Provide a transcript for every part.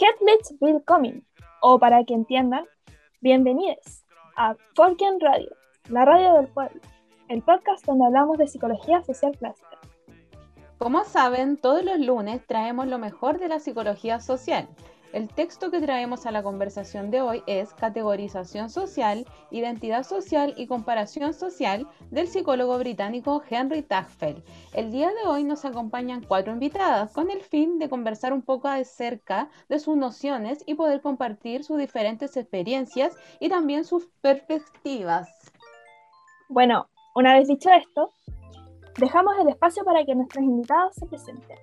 Herzlich willkommen, o para que entiendan, bienvenidos a Folken Radio, la radio del pueblo, el podcast donde hablamos de psicología social clásica. Como saben, todos los lunes traemos lo mejor de la psicología social el texto que traemos a la conversación de hoy es Categorización Social, Identidad Social y Comparación Social del psicólogo británico Henry Tagfeld. El día de hoy nos acompañan cuatro invitadas con el fin de conversar un poco acerca de sus nociones y poder compartir sus diferentes experiencias y también sus perspectivas. Bueno, una vez dicho esto, dejamos el espacio para que nuestros invitados se presenten.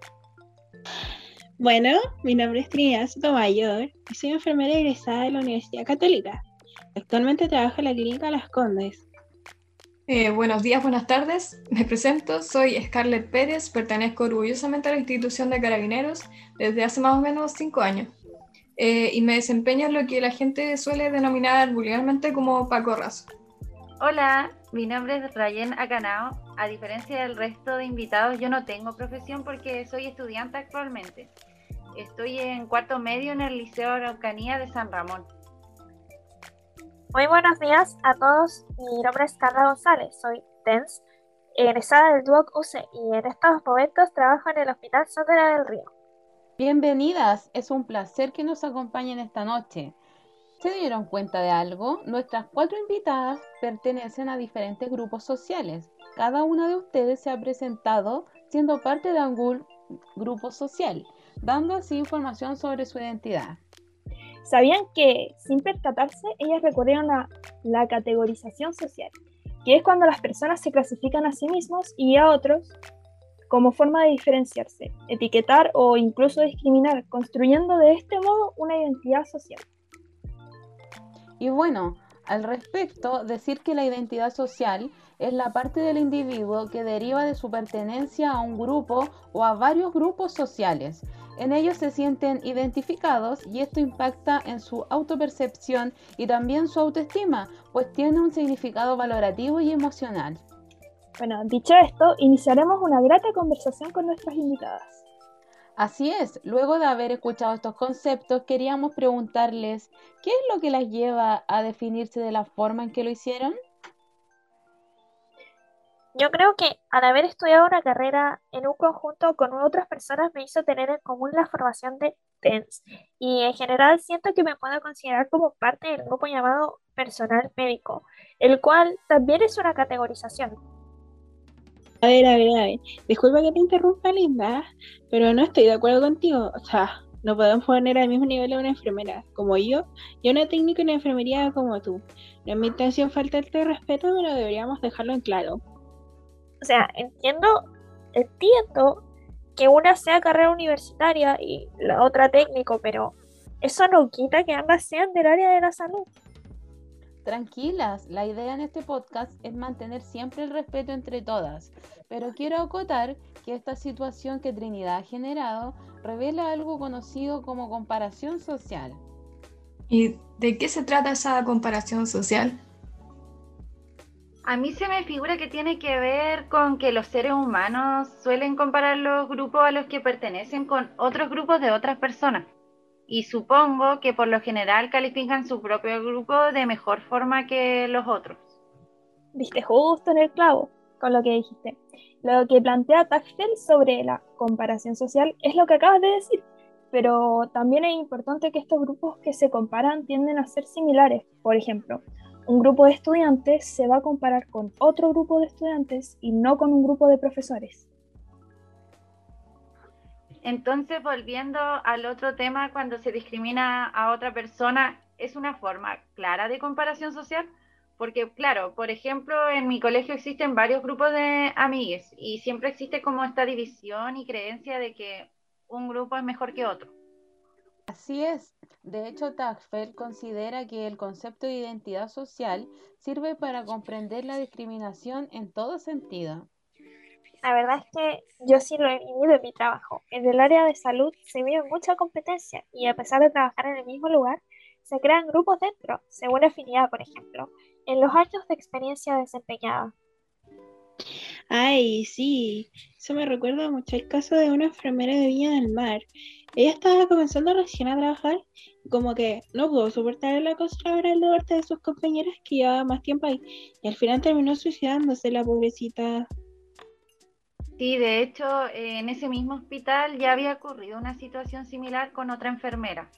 Bueno, mi nombre es Trinidad Sotomayor y soy enfermera egresada de la Universidad Católica. Actualmente trabajo en la clínica Las Condes. Eh, buenos días, buenas tardes. Me presento, soy Scarlett Pérez, pertenezco orgullosamente a la institución de carabineros desde hace más o menos cinco años. Eh, y me desempeño en lo que la gente suele denominar vulgarmente como Paco Razo. Hola, mi nombre es Rayen Acanao. A diferencia del resto de invitados, yo no tengo profesión porque soy estudiante actualmente. Estoy en cuarto medio en el Liceo Araucanía de San Ramón. Muy buenos días a todos. Mi nombre es Carla González. Soy TENS, egresada del DUOC UC y en estos momentos trabajo en el Hospital Sotera del Río. Bienvenidas, es un placer que nos acompañen esta noche. ¿Se dieron cuenta de algo? Nuestras cuatro invitadas pertenecen a diferentes grupos sociales. Cada una de ustedes se ha presentado siendo parte de algún grupo social, dando así información sobre su identidad. ¿Sabían que, sin percatarse, ellas recurrieron a la categorización social, que es cuando las personas se clasifican a sí mismos y a otros como forma de diferenciarse, etiquetar o incluso discriminar, construyendo de este modo una identidad social? Y bueno, al respecto, decir que la identidad social es la parte del individuo que deriva de su pertenencia a un grupo o a varios grupos sociales. En ellos se sienten identificados y esto impacta en su autopercepción y también su autoestima, pues tiene un significado valorativo y emocional. Bueno, dicho esto, iniciaremos una grata conversación con nuestras invitadas. Así es, luego de haber escuchado estos conceptos, queríamos preguntarles, ¿qué es lo que las lleva a definirse de la forma en que lo hicieron? Yo creo que al haber estudiado una carrera en un conjunto con otras personas me hizo tener en común la formación de TENS y en general siento que me puedo considerar como parte del grupo llamado personal médico, el cual también es una categorización. A ver, a ver, a ver. Disculpa que te interrumpa, Linda, pero no estoy de acuerdo contigo. O sea, no podemos poner al mismo nivel a una enfermera como yo y a una técnica en enfermería como tú. No es mi intención faltarte respeto, pero deberíamos dejarlo en claro. O sea, entiendo, entiendo que una sea carrera universitaria y la otra técnico, pero eso no quita que ambas sean del área de la salud. Tranquilas, la idea en este podcast es mantener siempre el respeto entre todas, pero quiero acotar que esta situación que Trinidad ha generado revela algo conocido como comparación social. ¿Y de qué se trata esa comparación social? A mí se me figura que tiene que ver con que los seres humanos suelen comparar los grupos a los que pertenecen con otros grupos de otras personas y supongo que por lo general califican su propio grupo de mejor forma que los otros. Viste justo en el clavo con lo que dijiste. Lo que plantea Tachfeld sobre la comparación social es lo que acabas de decir, pero también es importante que estos grupos que se comparan tienden a ser similares. Por ejemplo, un grupo de estudiantes se va a comparar con otro grupo de estudiantes y no con un grupo de profesores. Entonces, volviendo al otro tema, cuando se discrimina a otra persona, ¿es una forma clara de comparación social? Porque, claro, por ejemplo, en mi colegio existen varios grupos de amigues y siempre existe como esta división y creencia de que un grupo es mejor que otro. Así es. De hecho, Tagfeld considera que el concepto de identidad social sirve para comprender la discriminación en todo sentido. La verdad es que yo sí lo he vivido en mi trabajo. En el área de salud se vive mucha competencia y a pesar de trabajar en el mismo lugar, se crean grupos dentro, según afinidad, por ejemplo, en los años de experiencia desempeñada. Ay, sí, eso me recuerda mucho el caso de una enfermera de Viña del Mar. Ella estaba comenzando recién a trabajar y como que no pudo soportar el acoso laboral de parte de sus compañeras que llevaba más tiempo ahí y al final terminó suicidándose la pobrecita. Sí, de hecho, en ese mismo hospital ya había ocurrido una situación similar con otra enfermera.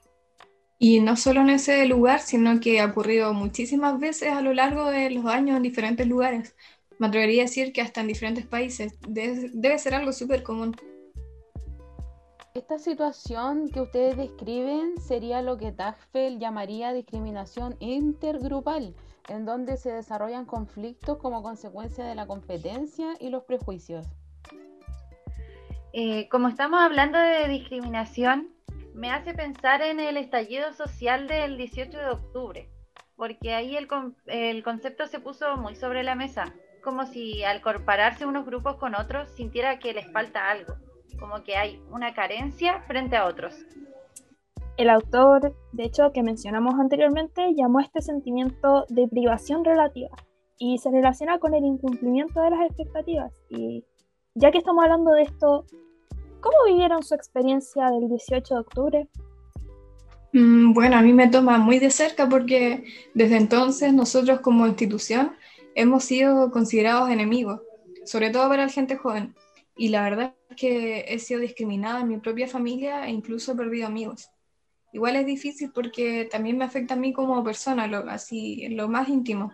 Y no solo en ese lugar, sino que ha ocurrido muchísimas veces a lo largo de los años en diferentes lugares. Me atrevería a decir que hasta en diferentes países. Debe, debe ser algo súper común. Esta situación que ustedes describen sería lo que Tagfel llamaría discriminación intergrupal, en donde se desarrollan conflictos como consecuencia de la competencia y los prejuicios. Eh, como estamos hablando de discriminación, me hace pensar en el estallido social del 18 de octubre, porque ahí el, el concepto se puso muy sobre la mesa, como si al compararse unos grupos con otros sintiera que les falta algo como que hay una carencia frente a otros. El autor, de hecho, que mencionamos anteriormente, llamó a este sentimiento de privación relativa y se relaciona con el incumplimiento de las expectativas. Y ya que estamos hablando de esto, ¿cómo vivieron su experiencia del 18 de octubre? Mm, bueno, a mí me toma muy de cerca porque desde entonces nosotros como institución hemos sido considerados enemigos, sobre todo para la gente joven. Y la verdad es que he sido discriminada en mi propia familia e incluso he perdido amigos. Igual es difícil porque también me afecta a mí como persona, lo, así, lo más íntimo.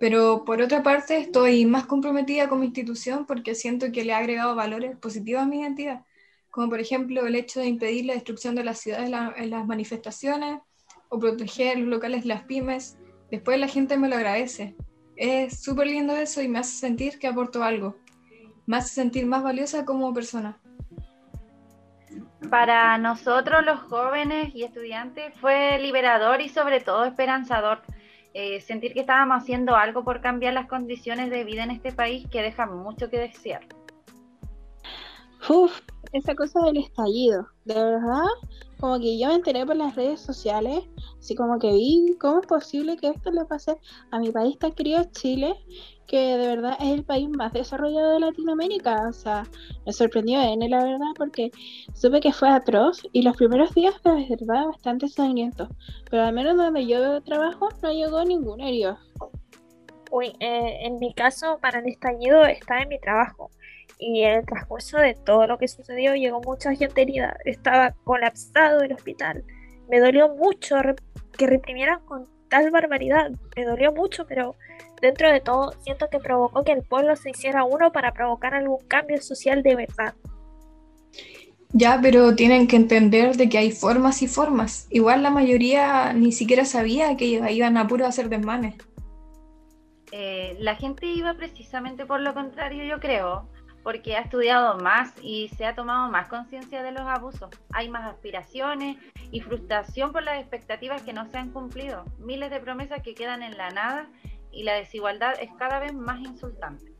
Pero por otra parte estoy más comprometida con mi institución porque siento que le ha agregado valores positivos a mi identidad, como por ejemplo el hecho de impedir la destrucción de las ciudades en las manifestaciones o proteger los locales de las pymes. Después la gente me lo agradece. Es súper lindo eso y me hace sentir que aporto algo me hace sentir más valiosa como persona. Para nosotros los jóvenes y estudiantes fue liberador y sobre todo esperanzador eh, sentir que estábamos haciendo algo por cambiar las condiciones de vida en este país que dejan mucho que desear. Uf, esa cosa del estallido, de verdad, como que yo me enteré por las redes sociales, así como que vi cómo es posible que esto le pase a mi país tan querido Chile, que de verdad es el país más desarrollado de Latinoamérica. O sea, me sorprendió N, la verdad, porque supe que fue atroz y los primeros días de verdad bastante sangrientos. Pero al menos donde yo trabajo no llegó ningún herido. Uy, eh, en mi caso, para el estallido está en mi trabajo. Y en el transcurso de todo lo que sucedió llegó mucha gente herida. Estaba colapsado el hospital. Me dolió mucho que reprimieran con tal barbaridad. Me dolió mucho, pero dentro de todo siento que provocó que el pueblo se hiciera uno para provocar algún cambio social de verdad. Ya, pero tienen que entender de que hay formas y formas. Igual la mayoría ni siquiera sabía que iban a puro hacer desmanes. Eh, la gente iba precisamente por lo contrario, yo creo porque ha estudiado más y se ha tomado más conciencia de los abusos. Hay más aspiraciones y frustración por las expectativas que no se han cumplido, miles de promesas que quedan en la nada y la desigualdad es cada vez más insultante.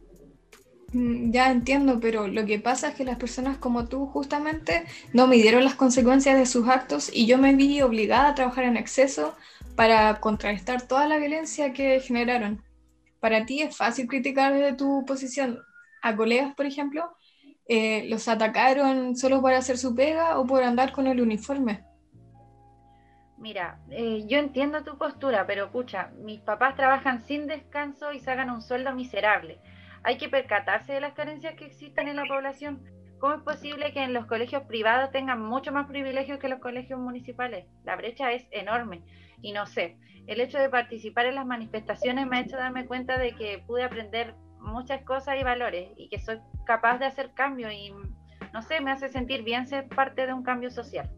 Mm, ya entiendo, pero lo que pasa es que las personas como tú justamente no midieron las consecuencias de sus actos y yo me vi obligada a trabajar en exceso para contrarrestar toda la violencia que generaron. Para ti es fácil criticar desde tu posición, a colegas, por ejemplo, eh, los atacaron solo por hacer su pega o por andar con el uniforme. Mira, eh, yo entiendo tu postura, pero escucha, mis papás trabajan sin descanso y sacan un sueldo miserable. Hay que percatarse de las carencias que existen en la población. ¿Cómo es posible que en los colegios privados tengan mucho más privilegios que los colegios municipales? La brecha es enorme. Y no sé, el hecho de participar en las manifestaciones me ha hecho darme cuenta de que pude aprender muchas cosas y valores y que soy capaz de hacer cambio y no sé, me hace sentir bien ser parte de un cambio social.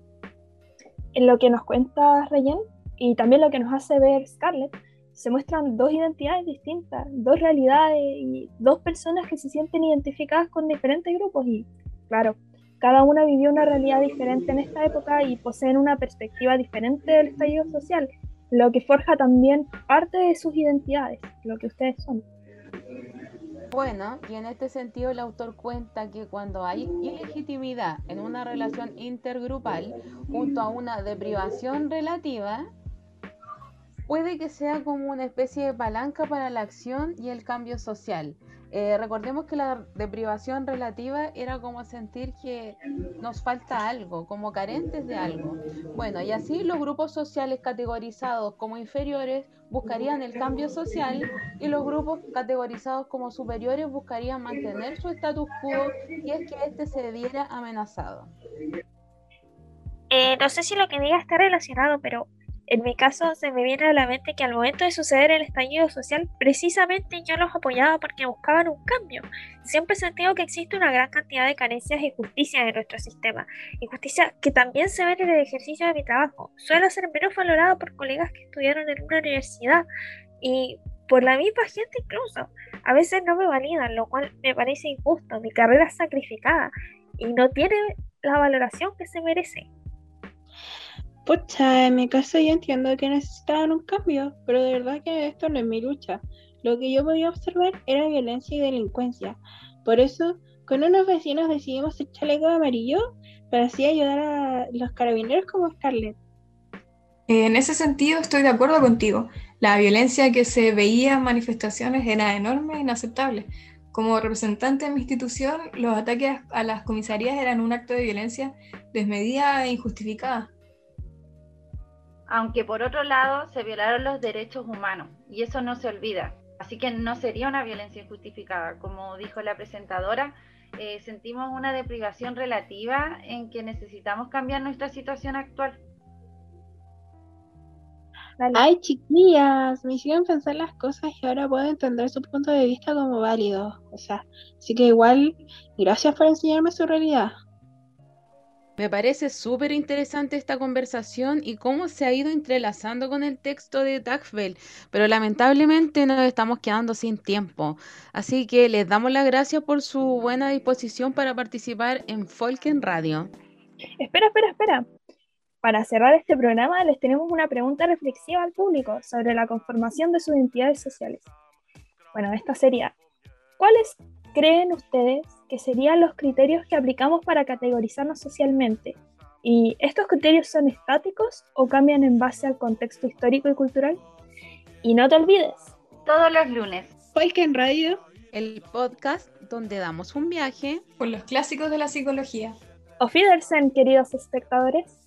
En lo que nos cuenta Rayen y también lo que nos hace ver Scarlett, se muestran dos identidades distintas, dos realidades y dos personas que se sienten identificadas con diferentes grupos y claro, cada una vivió una realidad diferente en esta época y poseen una perspectiva diferente del estallido social, lo que forja también parte de sus identidades, lo que ustedes son. Bueno, y en este sentido el autor cuenta que cuando hay ilegitimidad en una relación intergrupal junto a una deprivación relativa, puede que sea como una especie de palanca para la acción y el cambio social. Eh, recordemos que la deprivación relativa era como sentir que nos falta algo, como carentes de algo. Bueno, y así los grupos sociales categorizados como inferiores buscarían el cambio social y los grupos categorizados como superiores buscarían mantener su status quo y es que éste se viera amenazado. Eh, no sé si lo que diga está relacionado, pero en mi caso se me viene a la mente que al momento de suceder el estallido social, precisamente yo los apoyaba porque buscaban un cambio. Siempre he sentido que existe una gran cantidad de carencias y justicia en nuestro sistema. Injusticia que también se ve en el ejercicio de mi trabajo. Suelo ser menos valorado por colegas que estudiaron en una universidad y por la misma gente incluso. A veces no me validan, lo cual me parece injusto. Mi carrera es sacrificada y no tiene la valoración que se merece. Pucha, en mi caso yo entiendo que necesitaban un cambio, pero de verdad que esto no es mi lucha. Lo que yo podía observar era violencia y delincuencia. Por eso, con unos vecinos decidimos el chaleco amarillo para así ayudar a los carabineros como Scarlett. En ese sentido estoy de acuerdo contigo. La violencia que se veía en manifestaciones era enorme e inaceptable. Como representante de mi institución, los ataques a las comisarías eran un acto de violencia desmedida e injustificada aunque por otro lado se violaron los derechos humanos y eso no se olvida. Así que no sería una violencia injustificada. Como dijo la presentadora, eh, sentimos una deprivación relativa en que necesitamos cambiar nuestra situación actual. Ay, chiquillas, me hicieron pensar las cosas y ahora puedo entender su punto de vista como válido. O sea, así que igual, gracias por enseñarme su realidad. Me parece súper interesante esta conversación y cómo se ha ido entrelazando con el texto de Tagfel, pero lamentablemente nos estamos quedando sin tiempo. Así que les damos las gracias por su buena disposición para participar en Folken Radio. Espera, espera, espera. Para cerrar este programa les tenemos una pregunta reflexiva al público sobre la conformación de sus identidades sociales. Bueno, esta sería, ¿cuáles creen ustedes que serían los criterios que aplicamos para categorizarnos socialmente? ¿Y estos criterios son estáticos o cambian en base al contexto histórico y cultural? Y no te olvides. Todos los lunes. en Radio. El podcast donde damos un viaje por los clásicos de la psicología. Auf Wiedersehen, queridos espectadores.